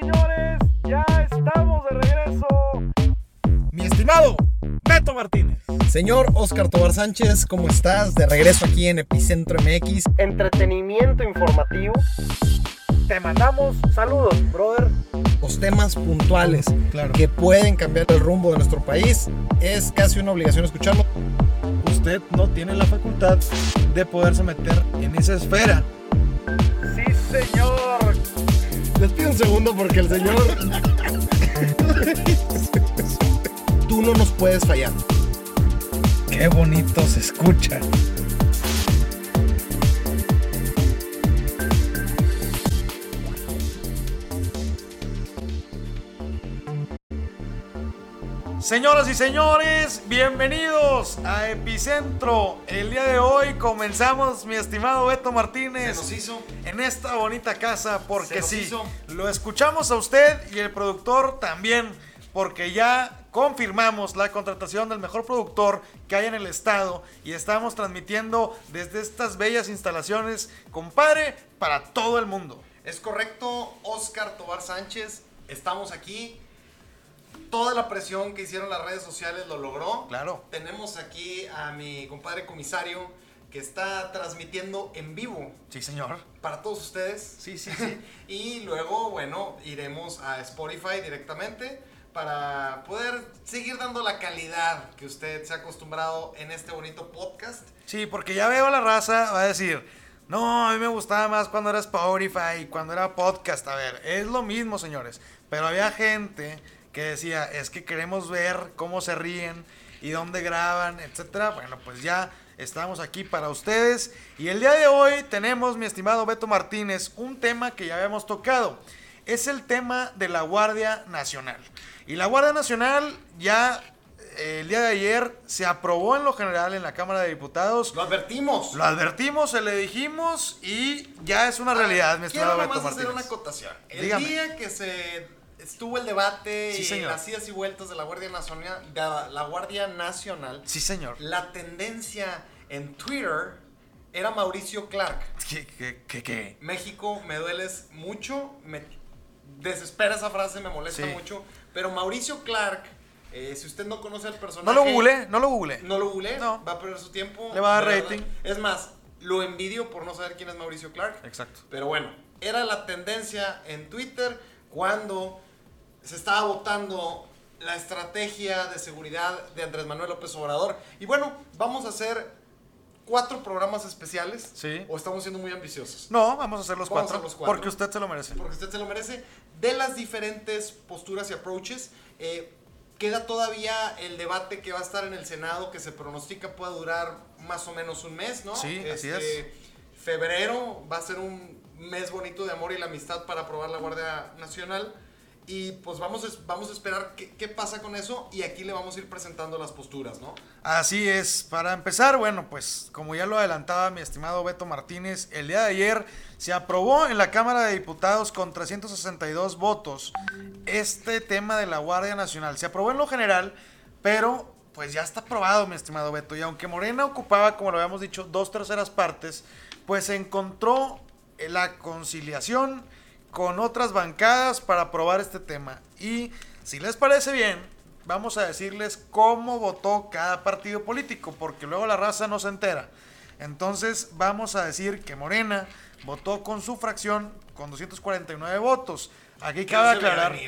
señores, ya estamos de regreso. Mi estimado Beto Martínez. Señor Oscar Tobar Sánchez, ¿cómo estás? De regreso aquí en Epicentro MX. Entretenimiento informativo. Te mandamos saludos, brother. Los temas puntuales Claro. que pueden cambiar el rumbo de nuestro país. Es casi una obligación escucharlo. Usted no tiene la facultad de poderse meter en esa esfera. Sí, señor. Les pido un segundo porque el señor... Tú no nos puedes fallar. Qué bonito se escucha. Señoras y señores, bienvenidos a Epicentro. El día de hoy comenzamos, mi estimado Beto Martínez, hizo. en esta bonita casa, porque nos sí, hizo. lo escuchamos a usted y el productor también, porque ya confirmamos la contratación del mejor productor que hay en el estado y estamos transmitiendo desde estas bellas instalaciones, compadre, para todo el mundo. Es correcto, Oscar Tobar Sánchez. Estamos aquí. Toda la presión que hicieron las redes sociales lo logró. Claro. Tenemos aquí a mi compadre comisario que está transmitiendo en vivo Sí, señor. para todos ustedes. Sí, sí, sí. Y luego, bueno, iremos a Spotify directamente para poder seguir dando la calidad que usted se ha acostumbrado en este bonito podcast. Sí, porque ya veo a la raza, va a decir, no, a mí me gustaba más cuando era Spotify, cuando era podcast. A ver, es lo mismo, señores. Pero había gente que decía, es que queremos ver cómo se ríen y dónde graban, etcétera. Bueno, pues ya estamos aquí para ustedes. Y el día de hoy tenemos, mi estimado Beto Martínez, un tema que ya habíamos tocado. Es el tema de la Guardia Nacional. Y la Guardia Nacional ya eh, el día de ayer se aprobó en lo general en la Cámara de Diputados. Lo advertimos. Lo advertimos, se le dijimos y ya es una realidad, mi estimado Quiero Beto nomás hacer Martínez. una acotación. El Dígame. día que se estuvo el debate Sí, y las idas y vueltas de la Guardia Nacional, de la Guardia Nacional, Sí, señor. la tendencia en Twitter era Mauricio Clark. ¿Qué, qué, qué, qué? México, me dueles mucho, me desespera esa frase, me molesta Sí. mucho, pero Mauricio Clark, eh, si usted no conoce al personaje, No lo google, no lo google. no lo google, No. va a perder su tiempo. Le va a dar verdad. rating. Es más, lo envidio por no saber quién es Mauricio Clark. Exacto. Pero bueno, era la tendencia en Twitter cuando se estaba votando la estrategia de seguridad de Andrés Manuel López Obrador. Y bueno, vamos a hacer cuatro programas especiales. Sí. ¿O estamos siendo muy ambiciosos? No, vamos a hacer los, a cuatro, hacer los cuatro. porque usted se lo merece. Porque usted se lo merece. De las diferentes posturas y approaches, eh, queda todavía el debate que va a estar en el Senado, que se pronostica pueda durar más o menos un mes, ¿no? Este, Sí, así es. Febrero va a ser un mes bonito de amor y la amistad para aprobar la Guardia Nacional. Y pues vamos a, vamos a esperar qué, qué pasa con eso y aquí le vamos a ir presentando las posturas, ¿no? Así es, para empezar, bueno, pues como ya lo adelantaba mi estimado Beto Martínez, el día de ayer se aprobó en la Cámara de Diputados con 362 votos este tema de la Guardia Nacional. Se aprobó en lo general, pero pues ya está aprobado, mi estimado Beto. Y aunque Morena ocupaba, como lo habíamos dicho, dos terceras partes, pues se encontró la conciliación con otras bancadas para aprobar este tema. Y si les parece bien, vamos a decirles cómo votó cada partido político, porque luego la raza no se entera. Entonces vamos a decir que Morena votó con su fracción con 249 votos. Aquí cabe aclarar.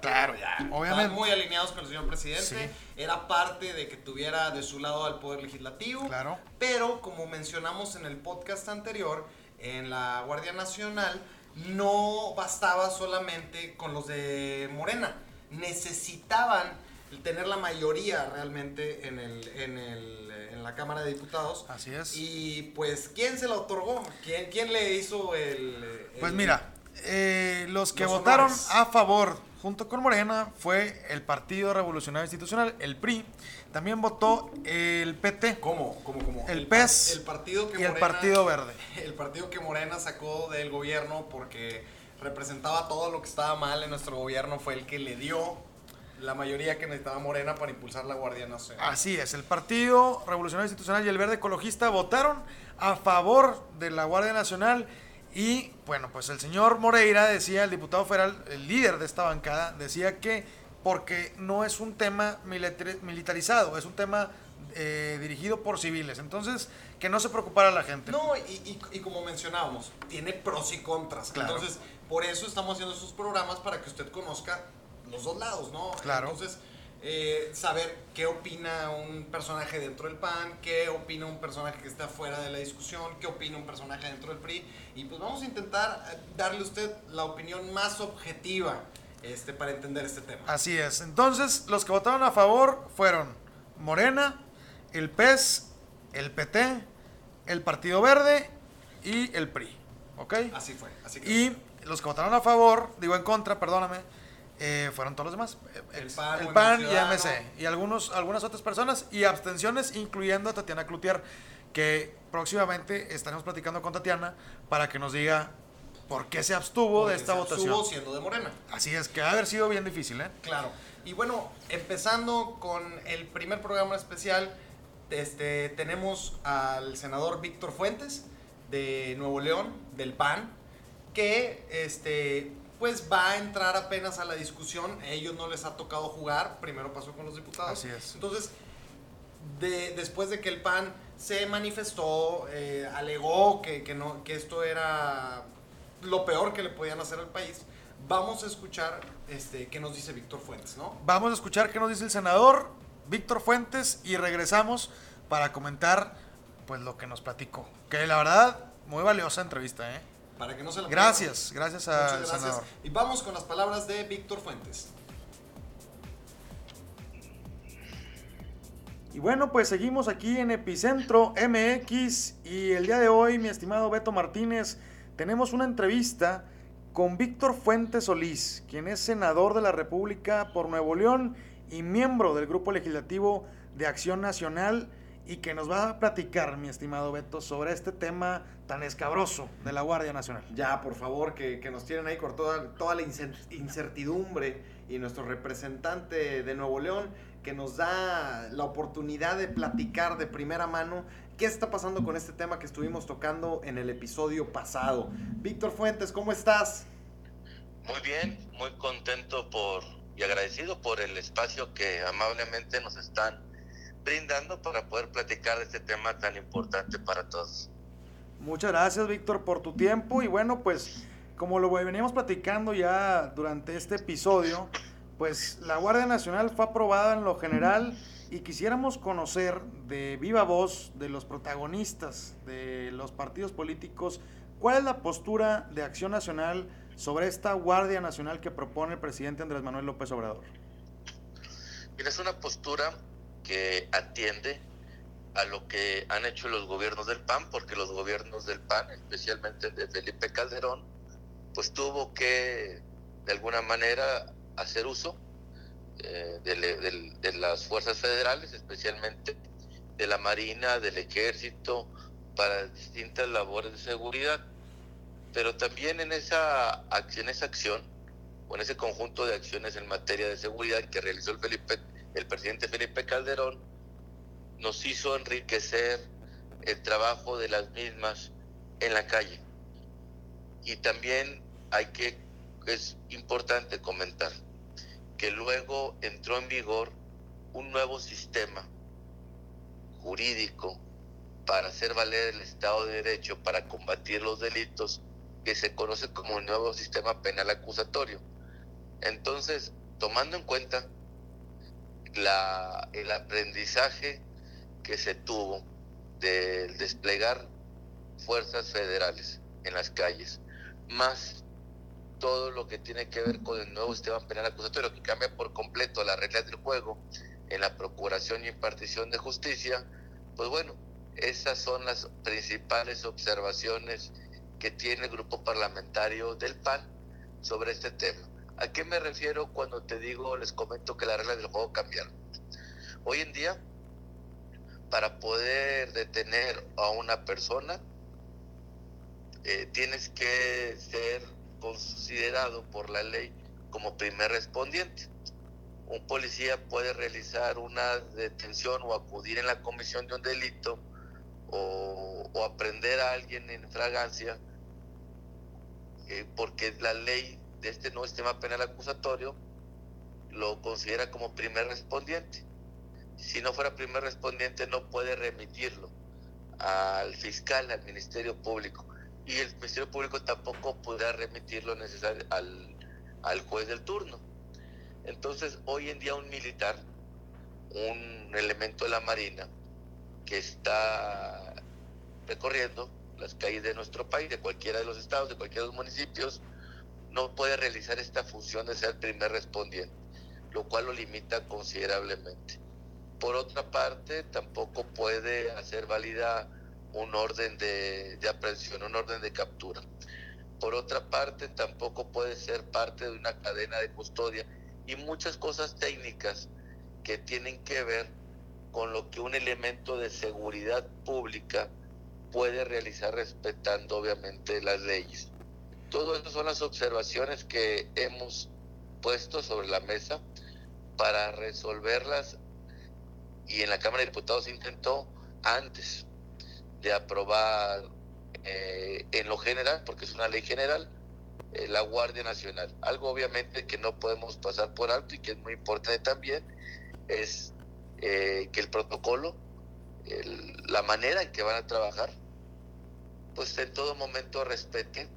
Claro, ya. obviamente. Están muy alineados con el señor presidente. Sí. Era parte de que tuviera de su lado al Poder Legislativo. Claro. Pero, como mencionamos en el podcast anterior, en la Guardia Nacional no bastaba solamente con los de Morena. Necesitaban tener la mayoría realmente en, el, en, el, en la Cámara de Diputados. Así es. Y pues, ¿quién se la otorgó? ¿Quién, quién le hizo el... el- Pues mira, eh, los que Los votaron honores. a favor junto con Morena fue el Partido Revolucionario Institucional, el PRI. También votó el PT ¿Cómo? ¿Cómo? ¿Cómo? El par- PES el partido que y el Morena- Partido Verde. El partido que Morena sacó del gobierno porque representaba todo lo que estaba mal en nuestro gobierno fue el que le dio la mayoría que necesitaba Morena para impulsar la Guardia Nacional. Así es, el Partido Revolucionario Institucional y el Verde Ecologista votaron a favor de la Guardia Nacional Y bueno, pues el señor Moreira decía, el diputado federal, el líder de esta bancada, decía que porque no es un tema militarizado, es un tema eh, dirigido por civiles. Entonces, que no se preocupara la gente. No, y, como mencionábamos, tiene pros y contras. Entonces, por eso estamos haciendo estos programas para que usted conozca los dos lados, ¿no? Claro. Entonces, eh, saber qué opina un personaje dentro del PAN, qué opina un personaje que está fuera de la discusión, qué opina un personaje dentro del PRI. Y pues vamos a intentar eh, darle a usted la opinión más objetiva este, para entender este tema. Así es. Entonces, los que votaron a favor fueron Morena, el PES, el PT, el Partido Verde y el PRI. ¿Ok? Así fue. Así y los que votaron a favor, digo en contra, perdóname, eh, fueron todos los demás. El, PAN, el PAN y MC. Y algunos, algunas otras personas y abstenciones, incluyendo a Tatiana Cloutier, que próximamente estaremos platicando con Tatiana para que nos diga por qué se abstuvo de esta se votación. Abstuvo siendo de Morena. Así es, que ha haber sido bien difícil, ¿eh? Claro. Y bueno, empezando con el primer programa especial, este, tenemos al senador Víctor Fuentes de Nuevo León, del PAN, que este, pues va a entrar apenas a la discusión. A ellos no les ha tocado jugar, primero pasó con los diputados. Así es. Entonces, de, después de que el PAN se manifestó, eh, alegó que, que, no, que esto era lo peor que le podían hacer al país, vamos a escuchar este, qué nos dice Víctor Fuentes, ¿no? Vamos a escuchar qué nos dice el senador Víctor Fuentes y regresamos para comentar pues lo que nos platicó. Que la verdad, muy valiosa entrevista, ¿eh? Para que no se Gracias, gracias al senador. Y vamos con las palabras de Víctor Fuentes. Y bueno, pues seguimos aquí en Epicentro MX y el día de hoy, mi estimado Beto Martínez, tenemos una entrevista con Víctor Fuentes Solís, quien es senador de la República por Nuevo León y miembro del Grupo Legislativo de Acción Nacional y que nos va a platicar, mi estimado Beto, sobre este tema tan escabroso de la Guardia Nacional. Ya, por favor, que, nos tienen ahí con toda, toda la incertidumbre y nuestro representante de Nuevo León que nos da la oportunidad de platicar de primera mano qué está pasando con este tema que estuvimos tocando en el episodio pasado. Víctor Fuentes, ¿cómo estás? Muy bien, muy contento por y agradecido por el espacio que amablemente nos están brindando para poder platicar de este tema tan importante para todos. Muchas gracias, Víctor, por tu tiempo. Y bueno, pues como lo veníamos platicando ya durante este episodio, pues la Guardia Nacional fue aprobada en lo general y quisiéramos conocer de viva voz de los protagonistas de los partidos políticos cuál es la postura de Acción Nacional sobre esta Guardia Nacional que propone el presidente Andrés Manuel López Obrador. Es una postura que atiende a lo que han hecho los gobiernos del PAN, porque los gobiernos del PAN, especialmente de Felipe Calderón, pues tuvo que de alguna manera hacer uso eh, de, las fuerzas federales, especialmente de la Marina, del Ejército, para distintas labores de seguridad. Pero también en esa, en esa acción, o en ese conjunto de acciones en materia de seguridad que realizó el Felipe el presidente Felipe Calderón nos hizo enriquecer el trabajo de las mismas en la calle. Y también hay que, es importante comentar, que luego entró en vigor un nuevo sistema jurídico para hacer valer el Estado de Derecho, para combatir los delitos, que se conoce como el nuevo sistema penal acusatorio. Entonces, tomando en cuenta el aprendizaje que se tuvo del desplegar fuerzas federales en las calles, más todo lo que tiene que ver con el nuevo sistema penal acusatorio que cambia por completo las reglas del juego en la procuración y impartición de justicia, pues bueno, esas son las principales observaciones que tiene el grupo parlamentario del PAN sobre este tema. ¿A qué me refiero cuando te digo, les comento que las reglas del juego cambiaron? Hoy en día, para poder detener a una persona, eh, tienes que ser considerado por la ley como primer respondiente. Un policía puede realizar una detención o acudir en la comisión de un delito o, o aprender a alguien en fragancia eh, porque la ley de este nuevo sistema penal acusatorio lo considera como primer respondiente. Si no fuera primer respondiente no puede remitirlo al fiscal, al Ministerio Público. Y el Ministerio Público tampoco podrá remitirlo necesario al, al juez del turno. Entonces, hoy en día un militar, un elemento de la Marina, que está recorriendo las calles de nuestro país, de cualquiera de los estados, de cualquiera de los municipios, no puede realizar esta función de ser primer respondiente, lo cual lo limita considerablemente. Por otra parte, tampoco puede hacer válida un orden de, de aprehensión, un orden de captura. Por otra parte, tampoco puede ser parte de una cadena de custodia y muchas cosas técnicas que tienen que ver con lo que un elemento de seguridad pública puede realizar respetando obviamente las leyes. Todo eso son las observaciones que hemos puesto sobre la mesa para resolverlas y en la Cámara de Diputados intentó antes de aprobar eh, en lo general, porque es una ley general, eh, la Guardia Nacional. Algo obviamente que no podemos pasar por alto y que es muy importante también es eh, que el protocolo, la manera en que van a trabajar, pues en todo momento respeten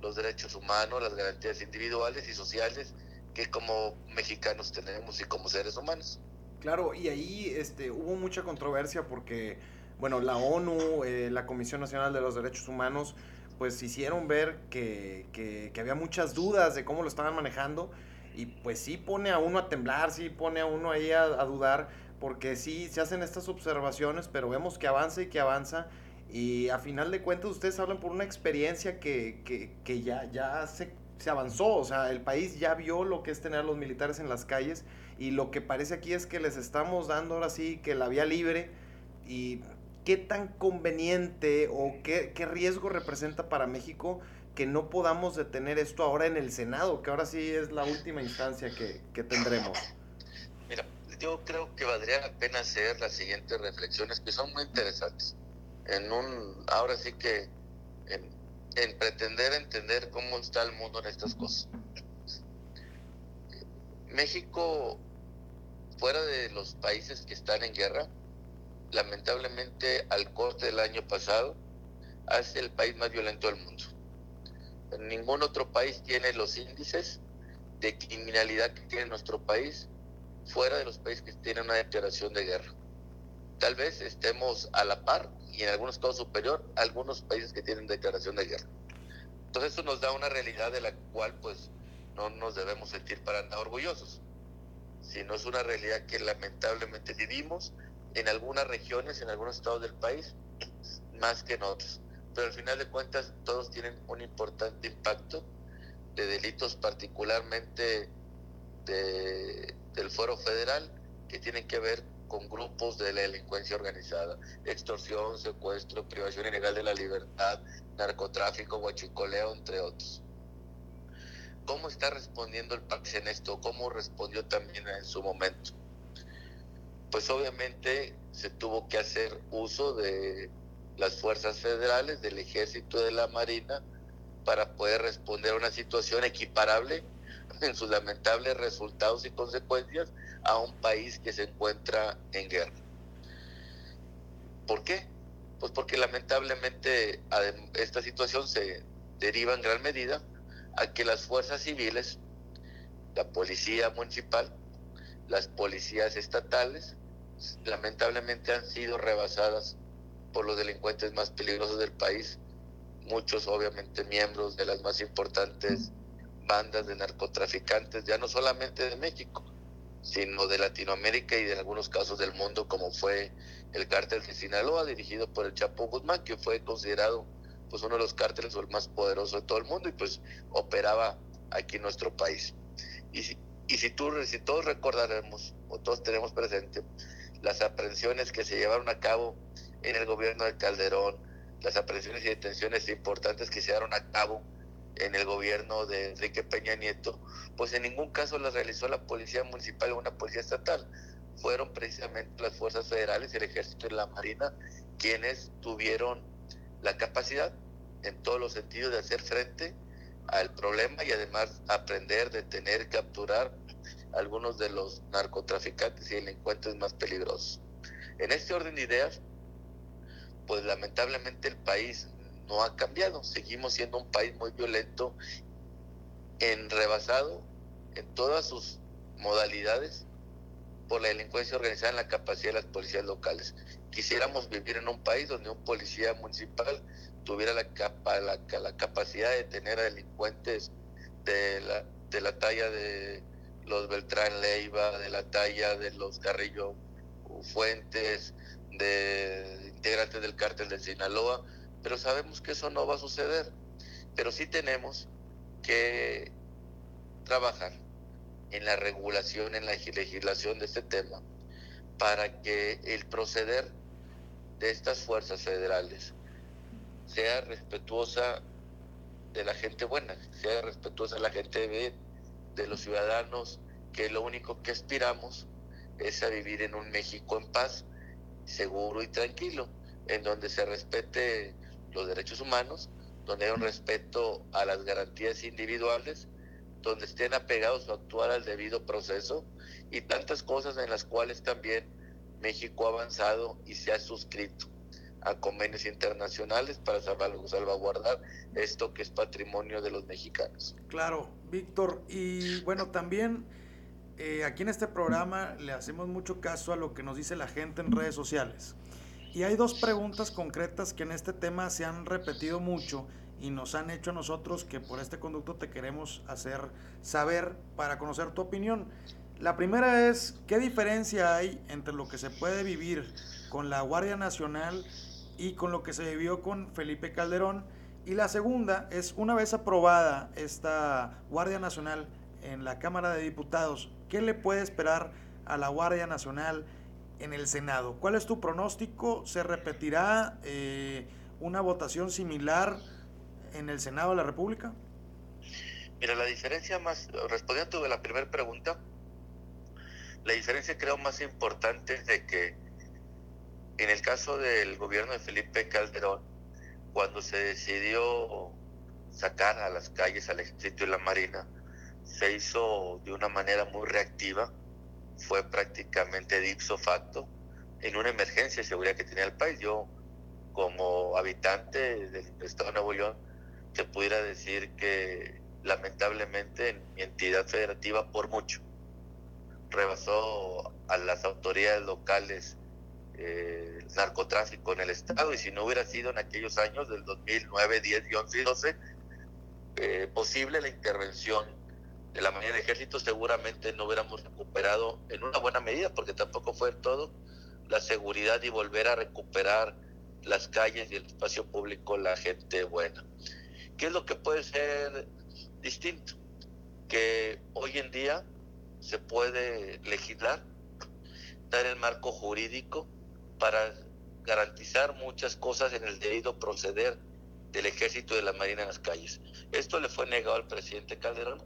los derechos humanos, las garantías individuales y sociales que como mexicanos tenemos y como seres humanos. Claro, y ahí este, hubo mucha controversia porque, bueno, la ONU, eh, la Comisión Nacional de los Derechos Humanos, pues hicieron ver que, que, había muchas dudas de cómo lo estaban manejando y pues sí pone a uno a temblar, sí pone a uno ahí a, a dudar, porque sí se hacen estas observaciones, pero vemos que avanza y que avanza y a final de cuentas ustedes hablan por una experiencia que, que, que ya, ya se, se, avanzó, o sea, el país ya vio lo que es tener a los militares en las calles y lo que parece aquí es que les estamos dando ahora sí que la vía libre y qué tan conveniente o qué, qué riesgo representa para México que no podamos detener esto ahora en el Senado, que ahora sí es la última instancia que, que tendremos. Mira, yo creo que valdría la pena hacer las siguientes reflexiones que son muy interesantes en un, ahora sí que en, pretender entender cómo está el mundo en estas cosas. México, fuera de los países que están en guerra, lamentablemente al corte del año pasado, es el país más violento del mundo. ningún otro país tiene los índices de criminalidad que tiene nuestro país fuera de los países que tienen una declaración de guerra. Tal vez estemos a la par y en algunos casos superior a algunos países que tienen declaración de guerra. Entonces eso nos da una realidad de la cual pues no nos debemos sentir para nada orgullosos, sino es una realidad que lamentablemente vivimos en algunas regiones, en algunos estados del país, más que en otros. Pero al final de cuentas todos tienen un importante impacto de delitos particularmente de, del fuero federal que tienen que ver con grupos de la delincuencia organizada, extorsión, secuestro, privación ilegal de la libertad, narcotráfico, huachicoleo, entre otros. ¿Cómo está respondiendo el país en esto? ¿Cómo respondió también en su momento? Pues obviamente se tuvo que hacer uso de las fuerzas federales, del ejército, de la marina, para poder responder a una situación equiparable en sus lamentables resultados y consecuencias a un país que se encuentra en guerra. ¿Por qué? Pues porque lamentablemente esta situación se deriva en gran medida a que las fuerzas civiles, la policía municipal, las policías estatales, lamentablemente han sido rebasadas por los delincuentes más peligrosos del país, muchos obviamente miembros de las más importantes bandas de narcotraficantes, ya no solamente de México, sino de Latinoamérica y de algunos casos del mundo, como fue el cártel de Sinaloa, dirigido por el Chapo Guzmán, que fue considerado pues uno de los cárteles o el más poderoso de todo el mundo y pues operaba aquí en nuestro país. Y y si, tú, si todos recordaremos, o todos tenemos presente, las aprehensiones que se llevaron a cabo en el gobierno de Calderón, las aprehensiones y detenciones importantes que se llevaron a cabo en el gobierno de Enrique Peña Nieto, pues en ningún caso las realizó la policía municipal o una policía estatal. Fueron precisamente las fuerzas federales, el ejército y la marina quienes tuvieron la capacidad en todos los sentidos de hacer frente al problema y además aprender, detener, capturar algunos de los narcotraficantes y delincuentes más peligrosos. En este orden de ideas, pues lamentablemente el país no ha cambiado, seguimos siendo un país muy violento, en rebasado en todas sus modalidades por la delincuencia organizada en la capacidad de las policías locales. Quisiéramos vivir en un país donde un policía municipal tuviera la, capa, la, la capacidad de tener a delincuentes de la, de la talla de los Beltrán Leiva, de la talla de los Carrillo Fuentes, de integrantes del cártel de Sinaloa, pero sabemos que eso no va a suceder. Pero sí tenemos que trabajar en la regulación, en la legislación de este tema, para que el proceder de estas fuerzas federales sea respetuosa de la gente buena, sea respetuosa de la gente bien, de los ciudadanos, que lo único que aspiramos es a vivir en un México en paz, seguro y tranquilo, en donde se respete los derechos humanos, donde hay un respeto a las garantías individuales, donde estén apegados a actuar al debido proceso y tantas cosas en las cuales también México ha avanzado y se ha suscrito a convenios internacionales para salvaguardar esto que es patrimonio de los mexicanos. Claro, Víctor. Y bueno, también eh, aquí en este programa le hacemos mucho caso a lo que nos dice la gente en redes sociales. Y hay dos preguntas concretas que en este tema se han repetido mucho y nos han hecho a nosotros que por este conducto te queremos hacer saber para conocer tu opinión. La primera es, ¿qué diferencia hay entre lo que se puede vivir con la Guardia Nacional y con lo que se vivió con Felipe Calderón? Y la segunda es, una vez aprobada esta Guardia Nacional en la Cámara de Diputados, ¿qué le puede esperar a la Guardia Nacional en el Senado? ¿Cuál es tu pronóstico? ¿Se repetirá eh, una votación similar? en el Senado de la República? Mira, la diferencia más, respondiendo a la primera pregunta, la diferencia creo más importante es de que en el caso del gobierno de Felipe Calderón, cuando se decidió sacar a las calles al ejército y la marina, se hizo de una manera muy reactiva, fue prácticamente de ipso facto, en una emergencia de seguridad que tenía el país. Yo, como habitante del estado de Nuevo León, se pudiera decir que lamentablemente en mi entidad federativa por mucho rebasó a las autoridades locales eh, el narcotráfico en el estado y si no hubiera sido en aquellos años del 2009, 10, 11 y 12 eh, posible la intervención de la mayoría del ejército seguramente no hubiéramos recuperado en una buena medida porque tampoco fue todo la seguridad y volver a recuperar las calles y el espacio público la gente buena. ¿Qué es lo que puede ser distinto? Que hoy en día se puede legislar, dar el marco jurídico para garantizar muchas cosas en el debido proceder del ejército y de la marina en las calles. Esto le fue negado al presidente Calderón,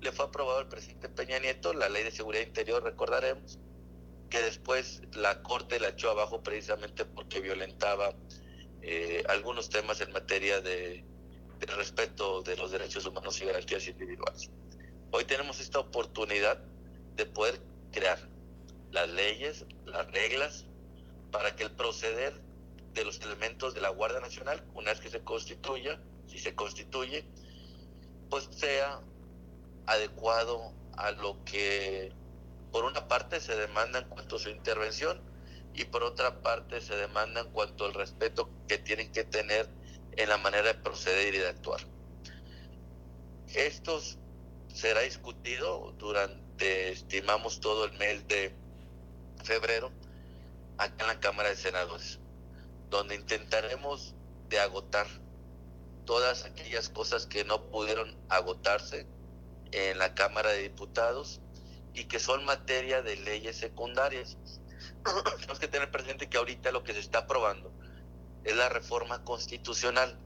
le fue aprobado al presidente Peña Nieto, la ley de seguridad interior, recordaremos, que después la Corte la echó abajo precisamente porque violentaba eh, algunos temas en materia de el respeto de los derechos humanos y garantías individuales. Hoy tenemos esta oportunidad de poder crear las leyes, las reglas, para que el proceder de los elementos de la Guardia Nacional, una vez que se constituya, si se constituye, pues sea adecuado a lo que por una parte se demanda en cuanto a su intervención y por otra parte se demanda en cuanto al respeto que tienen que tener en la manera de proceder y de actuar. Esto será discutido durante, estimamos, todo el mes de febrero acá en la Cámara de Senadores, donde intentaremos de agotar todas aquellas cosas que no pudieron agotarse en la Cámara de Diputados y que son materia de leyes secundarias. Tenemos que tener presente que ahorita lo que se está aprobando es la reforma constitucional,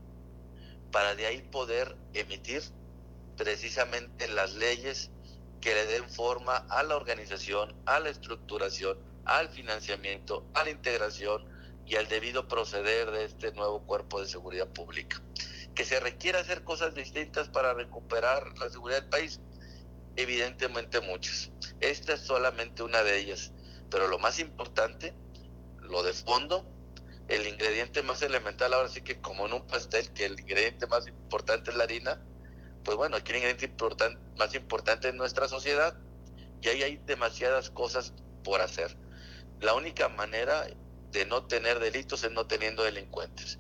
para de ahí poder emitir precisamente las leyes que le den forma a la organización, a la estructuración, al financiamiento, a la integración y al debido proceder de este nuevo cuerpo de seguridad pública. Que se requiere hacer cosas distintas para recuperar la seguridad del país, evidentemente muchas. Esta es solamente una de ellas. Pero lo más importante, lo de fondo, el ingrediente más elemental, ahora sí que como en un pastel, que el ingrediente más importante es la harina, pues bueno, aquí el ingrediente más importante es nuestra sociedad y ahí hay demasiadas cosas por hacer. La única manera de no tener delitos es no teniendo delincuentes.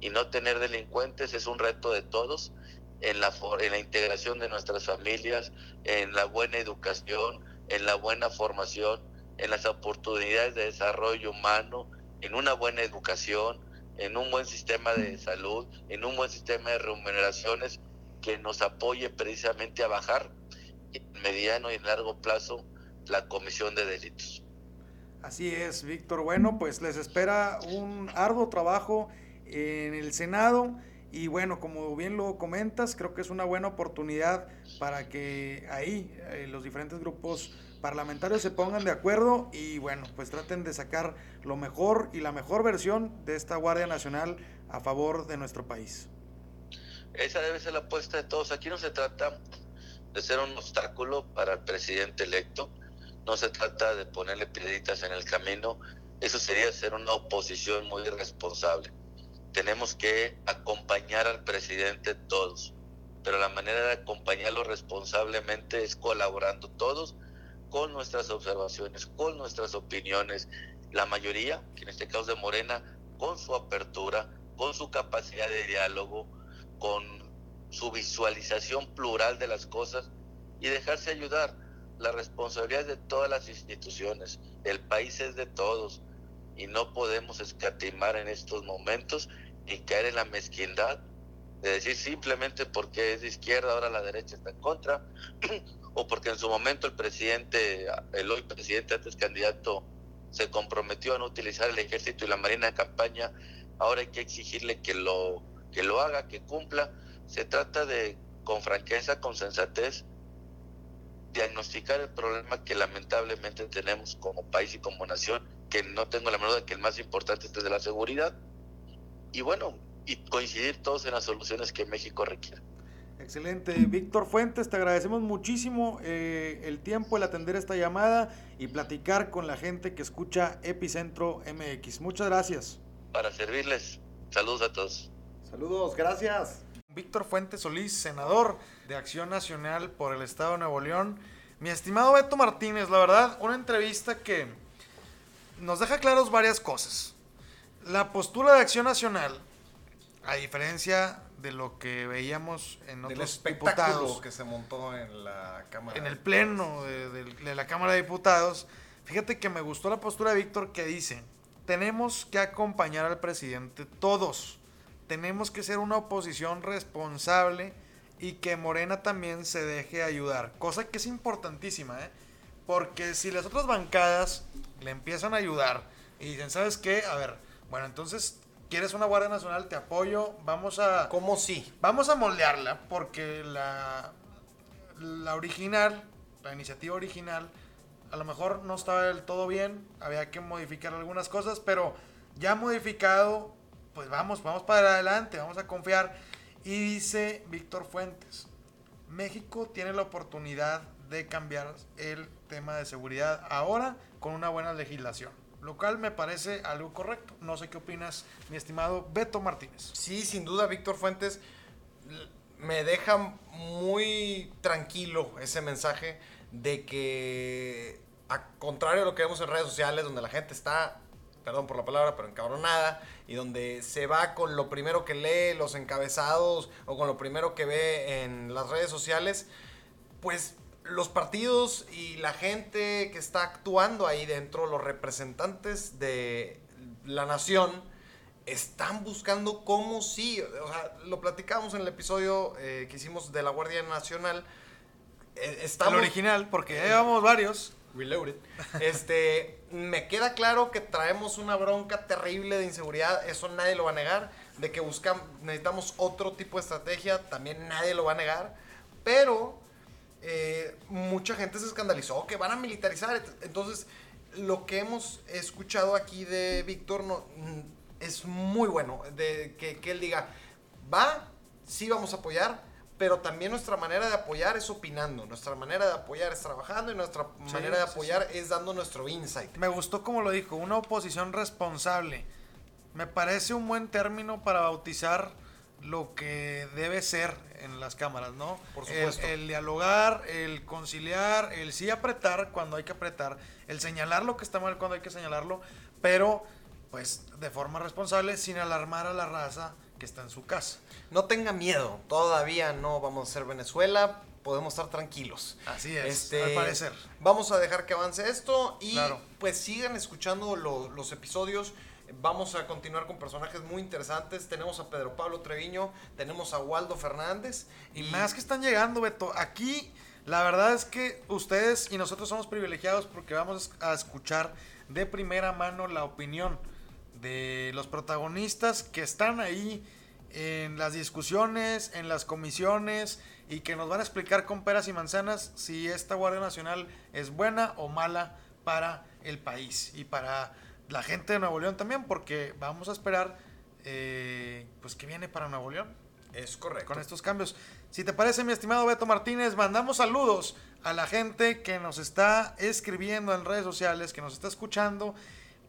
Y no tener delincuentes es un reto de todos en la, en la integración de nuestras familias, en la buena educación, en la buena formación, en las oportunidades de desarrollo humano, en una buena educación, en un buen sistema de salud, en un buen sistema de remuneraciones que nos apoye precisamente a bajar en mediano y largo plazo la comisión de delitos. Así es, Víctor. Bueno, pues les espera un arduo trabajo en el Senado y bueno, como bien lo comentas, creo que es una buena oportunidad para que ahí eh, los diferentes grupos parlamentarios se pongan de acuerdo y bueno, pues traten de sacar lo mejor y la mejor versión de esta Guardia Nacional a favor de nuestro país. Esa debe ser la apuesta de todos. Aquí no se trata de ser un obstáculo para el presidente electo, no se trata de ponerle piedritas en el camino, eso sería ser una oposición muy irresponsable. Tenemos que acompañar al presidente todos, pero la manera de acompañarlo responsablemente es colaborando todos con nuestras observaciones, con nuestras opiniones, la mayoría, que en este caso de Morena, con su apertura, con su capacidad de diálogo, con su visualización plural de las cosas y dejarse ayudar. La responsabilidad es de todas las instituciones, el país es de todos y no podemos escatimar en estos momentos y caer en la mezquindad de decir simplemente porque es de izquierda, ahora la derecha está en contra, o porque en su momento el presidente, el hoy presidente, antes candidato, se comprometió a no utilizar el ejército y la marina de campaña, ahora hay que exigirle que lo, que lo haga, que cumpla. Se trata de, con franqueza, con sensatez, diagnosticar el problema que lamentablemente tenemos como país y como nación, que no tengo la menor duda que el más importante es de la seguridad, y bueno, y coincidir todos en las soluciones que México requiere. Excelente. Víctor Fuentes, te agradecemos muchísimo eh, el tiempo, el atender esta llamada y platicar con la gente que escucha Epicentro MX. Muchas gracias. Para servirles. Saludos a todos. Saludos, gracias. Víctor Fuentes Solís, senador de Acción Nacional por el Estado de Nuevo León. Mi estimado Beto Martínez, la verdad, una entrevista que nos deja claros varias cosas. La postura de Acción Nacional, a diferencia de lo que veíamos en otros Del espectáculo diputados, que se montó en la Cámara. en el pleno de, de- de la Cámara de Diputados, fíjate que me gustó la postura de Víctor que dice, tenemos que acompañar al presidente todos, tenemos que ser una oposición responsable y que Morena también se deje ayudar, cosa que es importantísima, ¿eh? porque si las otras bancadas le empiezan a ayudar y dicen, ¿sabes qué? A ver, bueno, entonces, ¿quieres una Guardia Nacional? Te apoyo, vamos a... ¿Cómo sí? Vamos a moldearla porque la, la original, la iniciativa original, a lo mejor no estaba del todo bien, había que modificar algunas cosas, pero ya modificado, pues vamos, vamos para adelante, vamos a confiar. Y dice Víctor Fuentes, México tiene la oportunidad de cambiar el tema de seguridad ahora con una buena legislación, lo cual me parece algo correcto. No sé qué opinas, mi estimado Beto Martínez. Sí, sin duda, Víctor Fuentes me deja muy tranquilo ese mensaje de que, a contrario a lo que vemos en redes sociales, donde la gente está, perdón por la palabra, pero encabronada, y donde se va con lo primero que lee, los encabezados, o con lo primero que ve en las redes sociales, pues los partidos y la gente que está actuando ahí dentro, los representantes de la nación, están buscando cómo sí. O sea, lo platicamos en el episodio eh, que hicimos de la Guardia Nacional. Eh, estamos, El original, porque ya llevamos varios. Reloaded. Este, me queda claro que traemos una bronca terrible de inseguridad, eso nadie lo va a negar. De que buscamos, necesitamos otro tipo de estrategia, también nadie lo va a negar. Pero eh, mucha gente se escandalizó que van a militarizar. Entonces, lo que hemos escuchado aquí de Víctor no, mm, es muy bueno. De que, que él diga, va, sí vamos a apoyar, pero también nuestra manera de apoyar es opinando, nuestra manera de apoyar es trabajando y nuestra manera de sí, apoyar es dando nuestro insight. Me gustó como lo dijo, una oposición responsable. Me parece un buen término para bautizar lo que debe ser en las cámaras, ¿no? Por El- supuesto. El, dialogar, el conciliar, el sí apretar cuando hay que apretar, el señalar lo que está mal cuando hay que señalarlo, pero pues de forma responsable sin alarmar a la raza que está en su casa. No tenga miedo, todavía no vamos a ser Venezuela, podemos estar tranquilos. Así es, Este, al parecer. Vamos a dejar que avance esto y Claro. pues sigan escuchando lo- los episodios. Vamos a continuar con personajes muy interesantes. Tenemos a Pedro Pablo Treviño, tenemos a Waldo Fernández. Y más que están llegando, Beto. Aquí, la verdad es que ustedes y nosotros somos privilegiados porque vamos a escuchar de primera mano la opinión de los protagonistas que están ahí en las discusiones, en las comisiones y que nos van a explicar con peras y manzanas si esta Guardia Nacional es buena o mala para el país y para la gente de Nuevo León también, porque vamos a esperar eh, pues que viene para Nuevo León Es correcto. con estos cambios. Si te parece, mi estimado Beto Martínez, mandamos saludos a la gente que nos está escribiendo en redes sociales, que nos está escuchando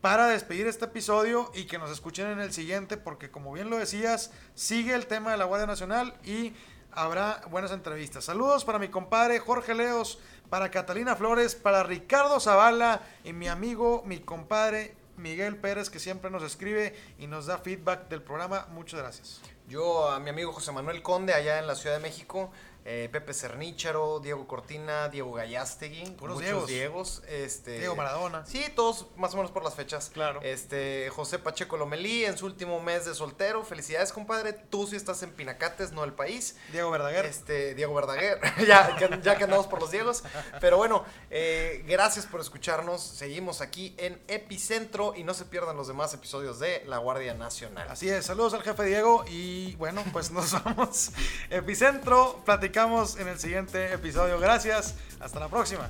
para despedir este episodio y que nos escuchen en el siguiente, porque como bien lo decías, sigue el tema de la Guardia Nacional y habrá buenas entrevistas. Saludos para mi compadre Jorge Leos, para Catalina Flores, para Ricardo Zavala y mi amigo, mi compadre Miguel Pérez, que siempre nos escribe y nos da feedback del programa. Muchas gracias. Yo a mi amigo José Manuel Conde allá en la Ciudad de México, eh, Pepe Cernícharo, Diego Cortina, Diego Gallastegui, Puros muchos Diegos. Diegos, este, Diego Maradona. Sí, todos más o menos por las fechas. Claro. Este, José Pacheco Lomelí en su último mes de soltero. Felicidades, compadre. Tú sí estás en Pinacates, no el país. Diego Verdaguer. Este, Diego Verdaguer, ya, que, ya que andamos por los Diegos. Pero bueno, eh, gracias por escucharnos. Seguimos aquí en Epicentro y no se pierdan los demás episodios de La Guardia Nacional. Así es, saludos al jefe Diego y bueno, pues nos vamos. Epicentro, en el siguiente episodio. Gracias, hasta la próxima.